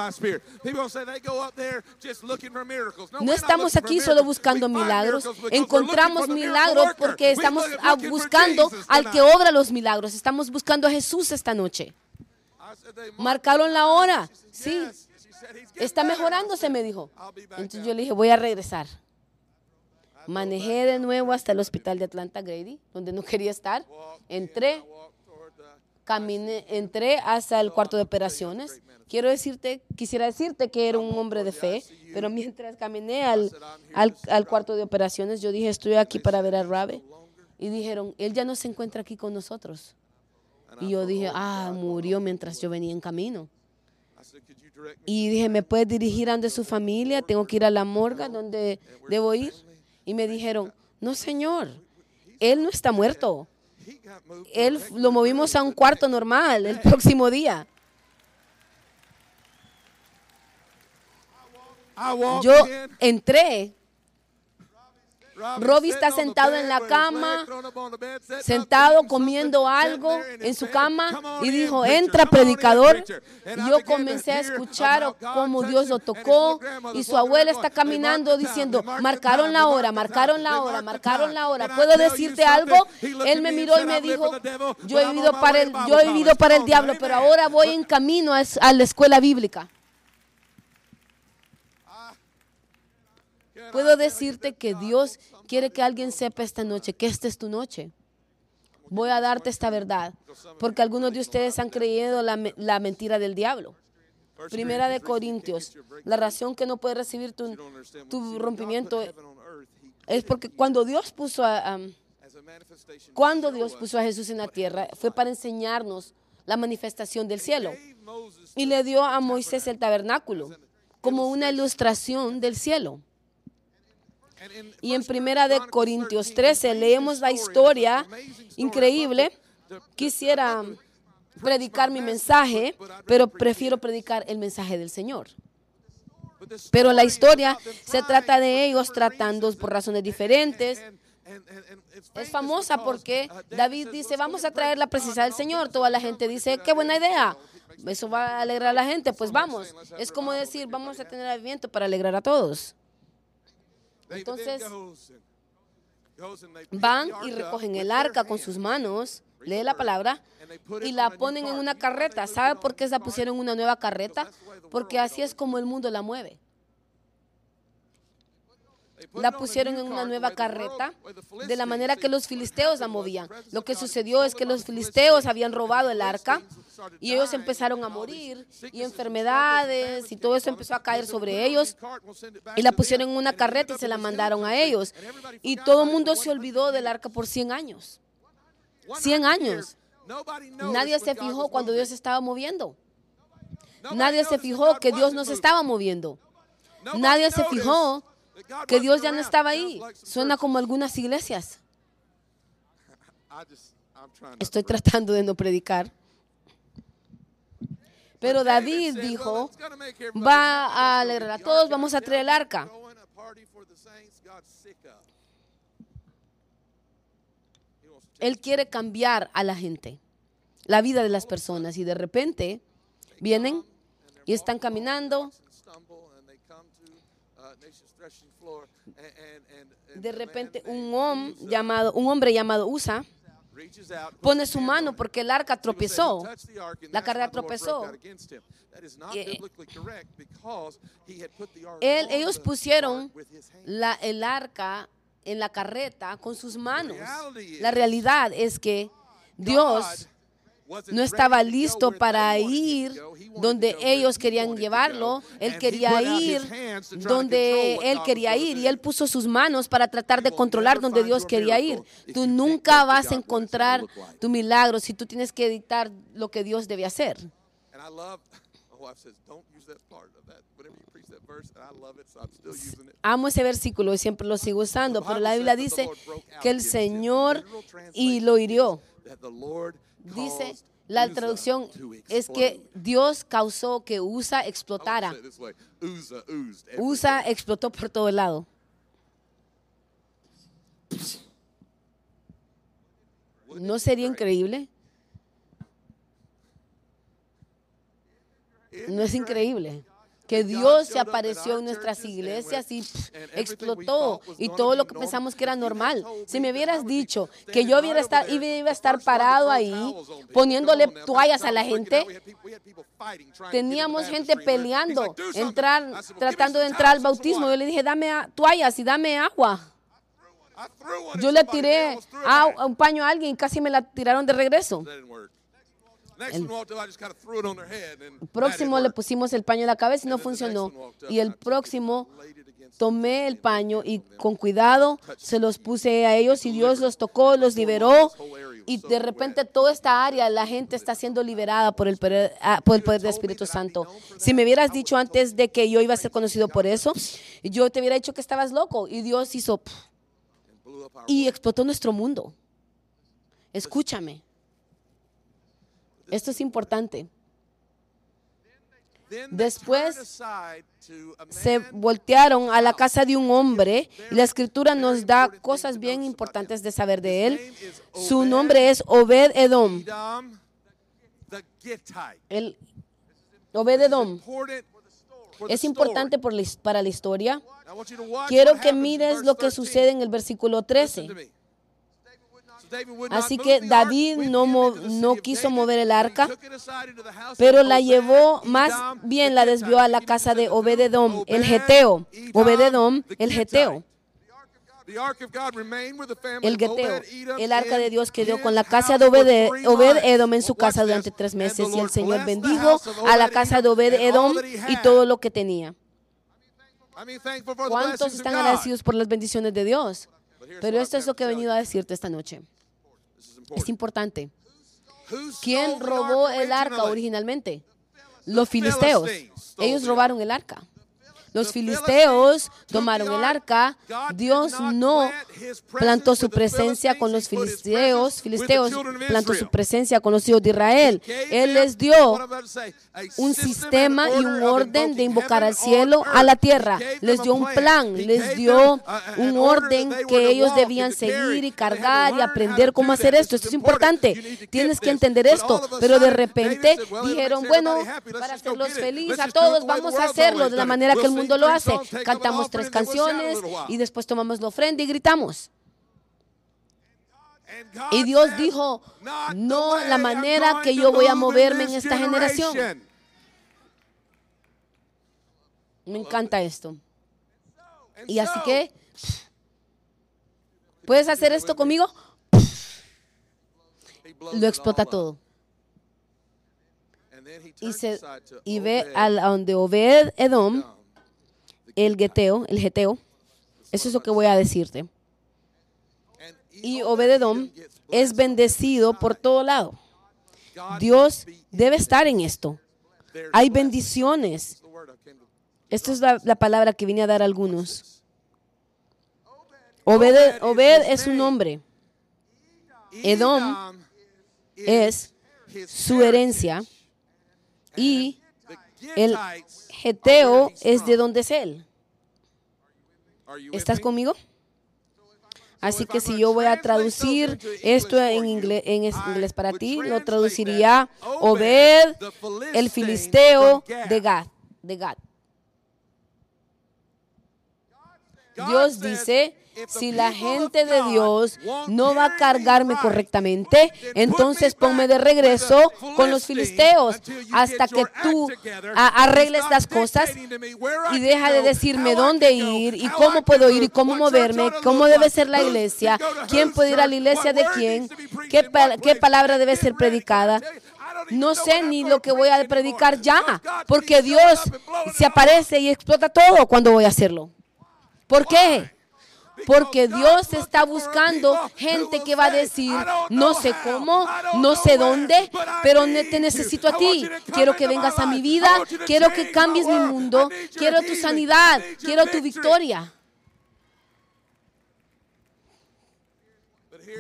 Speaker 1: no estamos aquí solo buscando milagros, encontramos milagros porque estamos buscando al que obra los milagros, estamos buscando a Jesús esta noche. Marcaron la hora, sí, está mejorándose, me dijo. Entonces yo le dije, voy a regresar. Manejé de nuevo hasta el hospital de Atlanta Grady, donde no quería estar. Entré, caminé, entré hasta el cuarto de operaciones. Quiero decirte, quisiera decirte que era un hombre de fe, pero mientras caminé al, al, cuarto de operaciones, yo dije, estoy aquí para ver a Rabe. Y dijeron, él ya no se encuentra aquí con nosotros. Y yo dije, ah, murió mientras yo venía en camino. Y dije, ¿me puedes dirigir ante su familia? Tengo que ir a la morga donde debo ir. Y me dijeron, no, señor, él no está muerto. Él lo movimos a un cuarto normal el próximo día. Yo entré Robbie está sentado en la cama, sentado comiendo algo en su cama y dijo, entra predicador. Y yo comencé a escuchar cómo Dios lo tocó y su abuela está caminando diciendo, marcaron la hora, marcaron la hora, marcaron la hora. ¿Puedo decirte algo? Él me miró y me dijo, yo he vivido para el, yo he vivido para el diablo, pero ahora voy en camino a la escuela bíblica. Puedo decirte que Dios quiere que alguien sepa esta noche que esta es tu noche. Voy a darte esta verdad, porque algunos de ustedes han creído la, mentira del diablo. Primera de Corintios, la razón que no puedes recibir tu, rompimiento es porque cuando Dios puso a, cuando Dios puso a Jesús en la tierra fue para enseñarnos la manifestación del cielo y le dio a Moisés el tabernáculo como una ilustración del cielo. Y en Primera de Corintios 13 leemos la historia increíble. Quisiera predicar mi mensaje, pero prefiero predicar el mensaje del Señor. Pero la historia se trata de ellos tratando por razones diferentes. Es famosa porque David dice, vamos a traer la presencia del Señor. Toda la gente dice, qué buena idea. Eso va a alegrar a la gente. Pues vamos. Es como decir, vamos a tener aviento para alegrar a todos. Entonces van y recogen el arca con sus manos, lee la palabra, y la ponen en una carreta. ¿Sabe por qué la pusieron en una nueva carreta? Porque así es como el mundo la mueve. La pusieron en una nueva carreta de la manera que los filisteos la movían. Lo que sucedió es que los filisteos habían robado el arca y ellos empezaron a morir y enfermedades y todo eso empezó a caer sobre ellos y la pusieron en una carreta y se la mandaron a ellos. Y todo el mundo se olvidó del arca por 100 años. 100 años. Nadie se fijó cuando Dios estaba moviendo. Nadie se fijó que Dios no se estaba moviendo. Nadie se fijó que Dios ya no estaba ahí. Suena como algunas iglesias. Estoy tratando de no predicar. Pero David dijo, va a alegrar a todos, vamos a traer el arca. Él quiere cambiar a la gente, la vida de las personas. Y de repente vienen y están caminando. De repente un, hombre llamado, un hombre llamado Usa pone su mano porque el arca tropezó. La carrera tropezó. Eh, Él, ellos pusieron la, el arca en la carreta con sus manos. La realidad es que Dios no estaba listo para ir donde ellos querían llevarlo. Él quería ir donde él quería ir y él puso sus manos para tratar de controlar donde Dios quería ir. Tú nunca vas a encontrar tu milagro si tú tienes que dictar lo que Dios debe hacer. Amo ese versículo y siempre lo sigo usando, pero la Biblia dice que el Señor y lo hirió. Dice, la traducción es que Dios causó que Usa explotara. Usa explotó por todo el lado. ¿No sería increíble? ¿No es increíble? Que Dios se apareció en nuestras iglesias y explotó y todo lo que pensamos que era normal. Si me hubieras dicho que yo hubiera estar, iba a estar parado ahí poniéndole toallas a la gente, teníamos gente peleando, entrar, tratando de entrar al bautismo. Yo le dije, dame toallas y dame agua. Yo le tiré a un paño a alguien y casi me la tiraron de regreso. El próximo le pusimos el paño en la cabeza y no funcionó. Y el próximo tomé el paño y con cuidado se los puse a ellos y Dios los tocó, los liberó. Y de repente toda esta área, la gente está siendo liberada por el, poder, ah, por el poder del Espíritu Santo. Si me hubieras dicho antes de que yo iba a ser conocido por eso, yo te hubiera dicho que estabas loco. Y Dios hizo y explotó nuestro mundo. Escúchame. Esto es importante. Después se voltearon a la casa de un hombre y la escritura nos da cosas bien importantes de saber de él. Su nombre es Obed Edom. El Obed Edom. Es importante para la historia. Quiero que mires lo que sucede en el versículo 13. Así que David no, no quiso mover el arca, pero la llevó, más bien la desvió a la casa de Obededom, el Geteo. Obededom, el Geteo. El Geteo, el arca de Dios quedó con la casa de Obed, Edom en su casa durante tres meses y el Señor bendijo a la casa de Obed Edom y todo lo que tenía. ¿Cuántos están agradecidos por las bendiciones de Dios? Pero esto es lo que he venido a decirte esta noche. Es importante. ¿Quién robó el arca originalmente? Los filisteos. Ellos robaron el arca. Los filisteos tomaron el arca. Dios no plantó su presencia con los filisteos. Filisteos plantó su presencia con los hijos de Israel. Él les dio un sistema y un orden de invocar al cielo, a la tierra. Les dio un plan, les dio un orden que ellos debían seguir y cargar y aprender cómo hacer esto. Esto es importante. Tienes que entender esto. Pero de repente dijeron, bueno, para hacerlos felices a todos, vamos a hacerlo de la manera que el mundo lo hace. Cantamos tres canciones y después tomamos la ofrenda y gritamos. Y Dios dijo, no la manera que yo voy a moverme en esta generación. Me encanta esto. Y así que, ¿puedes hacer esto conmigo? Lo explota todo. Y, se, y ve a donde Obed Edom, el geteo, el geteo. Eso es lo que voy a decirte. Y Obededom es bendecido por todo lado. Dios debe estar en esto. Hay bendiciones. Esta es la, palabra que vine a dar a algunos. Obed, es un nombre. Edom es su herencia y el Geteo es de donde es él. ¿Estás conmigo? Así que si yo voy a traducir esto en inglés, para ti, lo traduciría Obed, el filisteo de Gad. De Gad. Dios dice, si la gente de Dios no va a cargarme correctamente, entonces ponme de regreso con los filisteos hasta que tú arregles las cosas y deja de decirme dónde ir y cómo puedo ir y cómo moverme, cómo debe ser la iglesia, quién puede ir a la iglesia de quién, qué, qué palabra debe ser predicada. no sé ni lo que voy a predicar ya, porque Dios se aparece y explota todo cuando voy a hacerlo. ¿Por qué? Porque Dios está buscando gente que va a decir, no sé cómo, no sé dónde, pero te necesito a ti. Quiero que vengas a mi vida, quiero que cambies mi mundo, quiero tu sanidad, quiero tu victoria.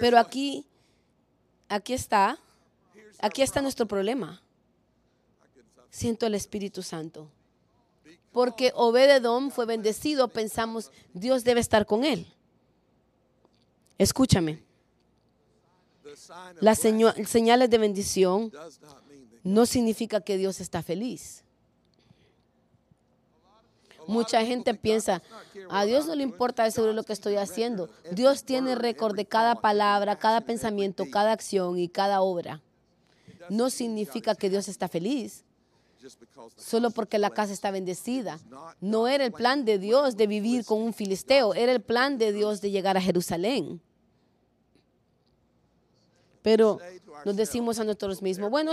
Speaker 1: Pero aquí, aquí está, aquí está nuestro problema. Siento el Espíritu Santo. Porque Obededom fue bendecido, pensamos, Dios debe estar con él. Escúchame. Las señales de bendición no significa que Dios está feliz. Mucha gente piensa, a Dios no le importa sobre lo que estoy haciendo. Dios tiene récord de cada palabra, cada pensamiento, cada acción y cada obra. No significa que Dios está feliz solo porque la casa está bendecida. No era el plan de Dios de vivir con un filisteo, era el plan de Dios de llegar a Jerusalén. Pero nos decimos a nosotros mismos, bueno,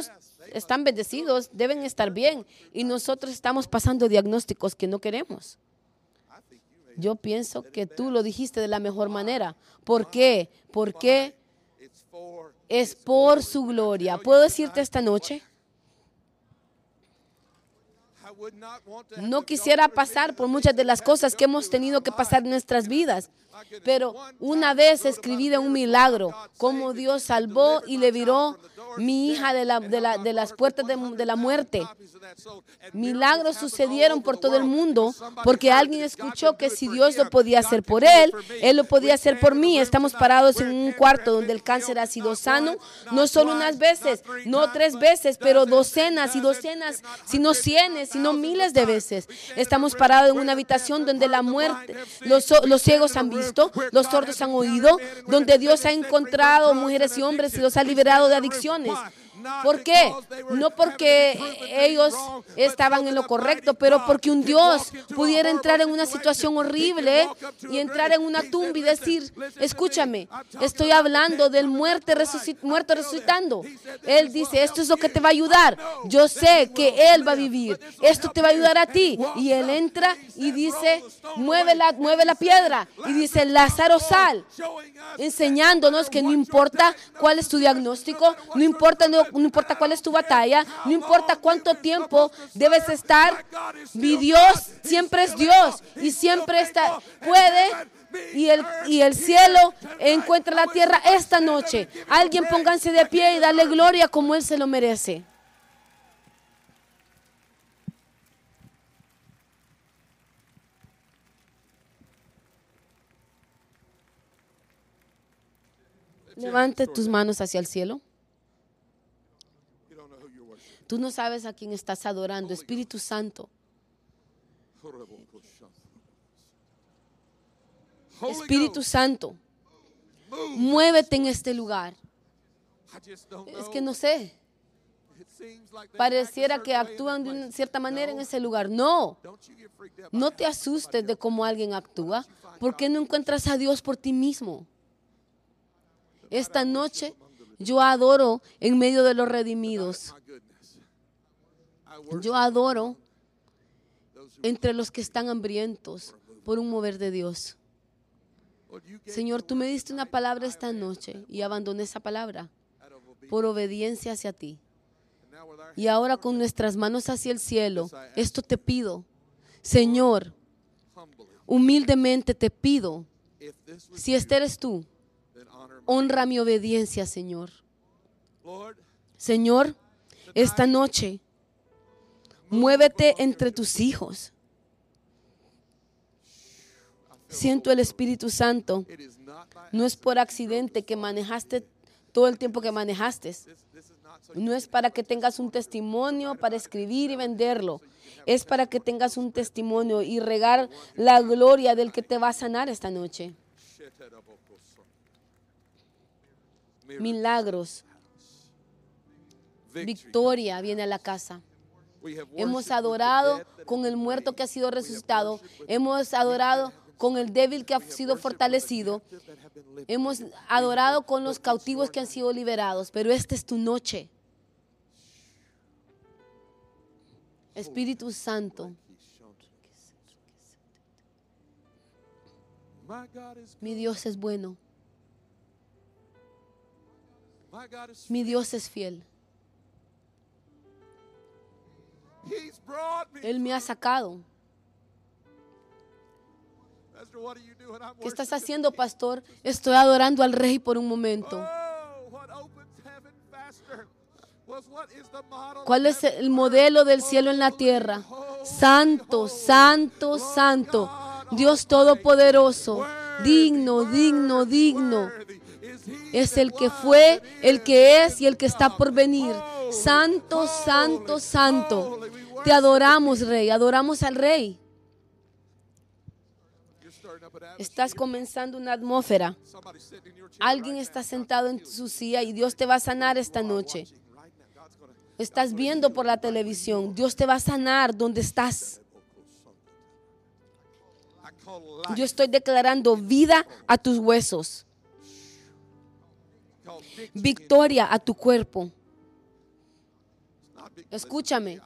Speaker 1: están bendecidos, deben estar bien, y nosotros estamos pasando diagnósticos que no queremos. Yo pienso que tú lo dijiste de la mejor manera. ¿Por qué? Porque es por su gloria. ¿Puedo decirte esta noche? No quisiera pasar por muchas de las cosas que hemos tenido que pasar en nuestras vidas, pero una vez escribí de un milagro, cómo Dios salvó y le viró mi hija de, la, de, las puertas de, la muerte. Milagros sucedieron por todo el mundo porque alguien escuchó que si Dios lo podía hacer por él, él lo podía hacer por mí. Estamos parados en un cuarto donde el cáncer ha sido sano, no solo unas veces, no tres veces, pero docenas y docenas, sino cienes, sino miles de veces. Estamos parados en una habitación donde la muerte, los, los ciegos han visto, los sordos han oído, donde Dios ha encontrado mujeres y hombres y los ha liberado de adicciones. is ¿Por qué? No porque ellos estaban en lo correcto, pero porque un Dios pudiera entrar en una situación horrible y entrar en una tumba y decir, escúchame, estoy hablando del muerte muerto resucitando. Él dice, esto es lo que te va a ayudar. Yo sé que Él va a vivir. Esto te va a ayudar a ti. Y Él entra y dice, mueve la, mueve la piedra. Y dice, Lázaro sal. Enseñándonos que no importa cuál es tu diagnóstico, no importa no, no importa cuál es tu batalla, no importa cuánto tiempo debes estar, mi Dios siempre es Dios y siempre está, puede y el, y el cielo encuentra la tierra esta noche. Alguien pónganse de pie y dale gloria como Él se lo merece. Levante tus manos hacia el cielo. Tú no sabes a quién estás adorando, Espíritu Santo. Espíritu Santo, muévete en este lugar. Es que no sé. Pareciera que actúan de una cierta manera en ese lugar. No, no te asustes de cómo alguien actúa, porque no encuentras a Dios por ti mismo. Esta noche yo adoro en medio de los redimidos. Yo adoro entre los que están hambrientos por un mover de Dios. Señor, tú me diste una palabra esta noche y abandoné esa palabra por obediencia hacia ti. Y ahora con nuestras manos hacia el cielo, esto te pido. Señor, humildemente te pido, si este eres tú, honra mi obediencia, Señor. Señor, esta noche Muévete entre tus hijos. Siento el Espíritu Santo. No es por accidente que manejaste todo el tiempo que manejaste. No es para que tengas un testimonio para escribir y venderlo. Es para que tengas un testimonio y regar la gloria del que te va a sanar esta noche. Milagros. Victoria viene a la casa. Hemos adorado con el muerto que ha sido resucitado. Hemos adorado con el débil que ha sido fortalecido. Hemos adorado con los cautivos que han sido liberados. Pero esta es tu noche. Espíritu Santo. Mi Dios es bueno. Mi Dios es fiel. Él me ha sacado. ¿Qué estás haciendo, pastor? Estoy adorando al rey por un momento. ¿Cuál es el modelo del cielo en la tierra? Santo, santo, santo. Dios Todopoderoso. Digno, digno, digno. Es el que fue, el que es y el que está por venir. Santo, santo, santo. Te adoramos, Rey. Adoramos al Rey. Estás comenzando una atmósfera. Alguien está sentado en su silla y Dios te va a sanar esta noche. Estás viendo por la televisión. Dios te va a sanar donde estás. Yo estoy declarando vida a tus huesos. Victoria a tu cuerpo. Escúchame.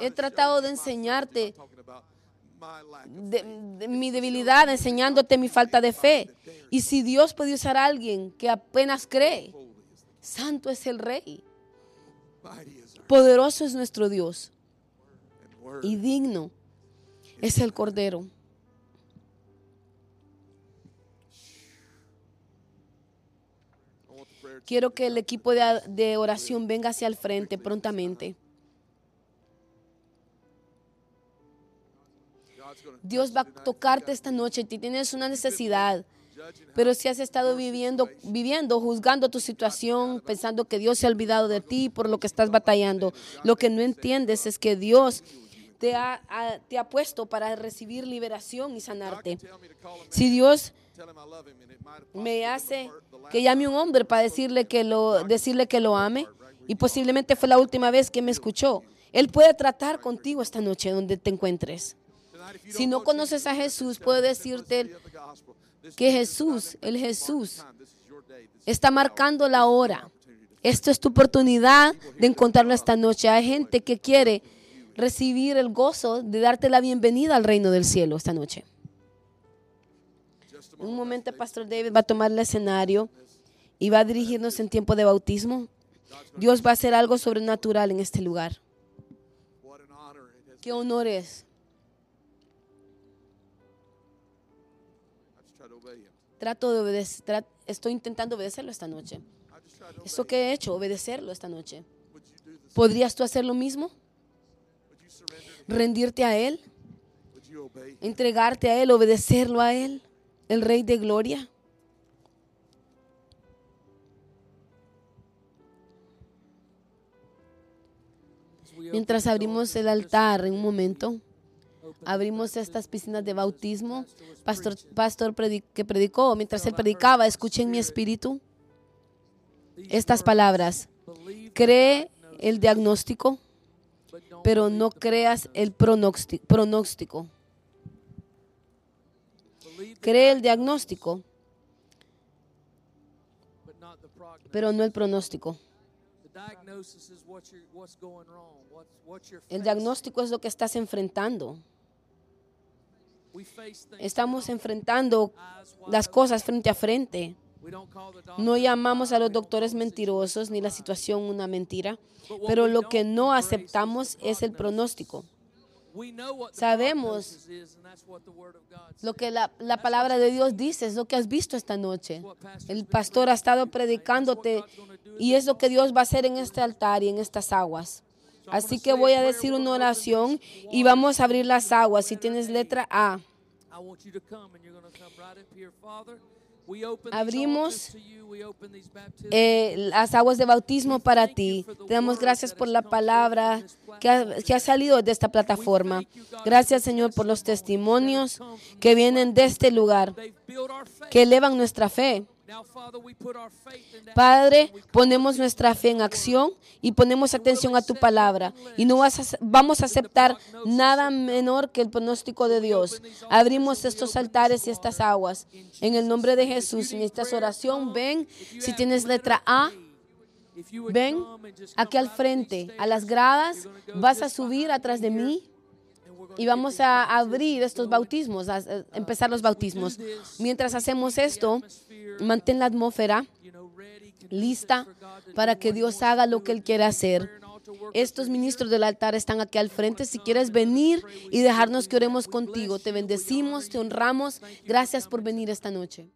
Speaker 1: He tratado de enseñarte de, mi debilidad, enseñándote mi falta de fe. Y si Dios puede usar a alguien que apenas cree, santo es el Rey. Poderoso es nuestro Dios. Y digno es el Cordero. Quiero que el equipo de, de oración venga hacia el frente prontamente. Dios va a tocarte esta noche. Si tienes una necesidad, pero si has estado viviendo, viviendo, juzgando tu situación, pensando que Dios se ha olvidado de ti por lo que estás batallando, lo que no entiendes es que Dios te ha, te ha puesto para recibir liberación y sanarte. Si Dios me hace que llame un hombre para decirle que lo, decirle que lo ame, y posiblemente fue la última vez que me escuchó, Él puede tratar contigo esta noche donde te encuentres. Si no conoces a Jesús, puedo decirte que Jesús, el Jesús, está marcando la hora. Esto es tu oportunidad de encontrarlo esta noche. Hay gente que quiere recibir el gozo de darte la bienvenida al reino del cielo esta noche. Un momento, Pastor David va a tomar el escenario y va a dirigirnos en tiempo de bautismo. Dios va a hacer algo sobrenatural en este lugar. Qué honor es Trato de estoy intentando obedecerlo esta noche. ¿Esto que he hecho? Obedecerlo esta noche. ¿Podrías tú hacer lo mismo? ¿Rendirte a Él? ¿Entregarte a Él? ¿Obedecerlo a Él? ¿El Rey de Gloria? Mientras abrimos el altar en un momento abrimos estas piscinas de bautismo. Pastor, pastor que predicó, mientras él predicaba, escuché en mi espíritu estas palabras. Cree el diagnóstico, pero no creas el pronóstico. Cree el diagnóstico, pero no el pronóstico. El diagnóstico es lo que estás enfrentando. Estamos enfrentando las cosas frente a frente. No llamamos a los doctores mentirosos ni la situación una mentira, pero lo que no aceptamos es el pronóstico. Sabemos lo que la, la, palabra de Dios dice, es lo que has visto esta noche. El pastor ha estado predicándote y es lo que Dios va a hacer en este altar y en estas aguas. Así que voy a decir una oración y vamos a abrir las aguas. Si tienes letra A. Abrimos eh, las aguas de bautismo para ti. Te damos gracias por la palabra que ha, que ha salido de esta plataforma. Gracias, Señor, por los testimonios que vienen de este lugar, que elevan nuestra fe. Padre, ponemos nuestra fe en acción y ponemos atención a tu palabra. Y no vas a- vamos a aceptar nada menor que el pronóstico de Dios. Abrimos estos altares y estas aguas. En el nombre de Jesús, en esta oración, ven. Si tienes letra A, ven aquí al frente, a las gradas. Vas a subir atrás de mí. Y vamos a abrir estos bautismos, a empezar los bautismos. Mientras hacemos esto, mantén la atmósfera lista para que Dios haga lo que Él quiere hacer. Estos ministros del altar están aquí al frente. Si quieres venir y dejarnos que oremos contigo, te bendecimos, te honramos. Gracias por venir esta noche.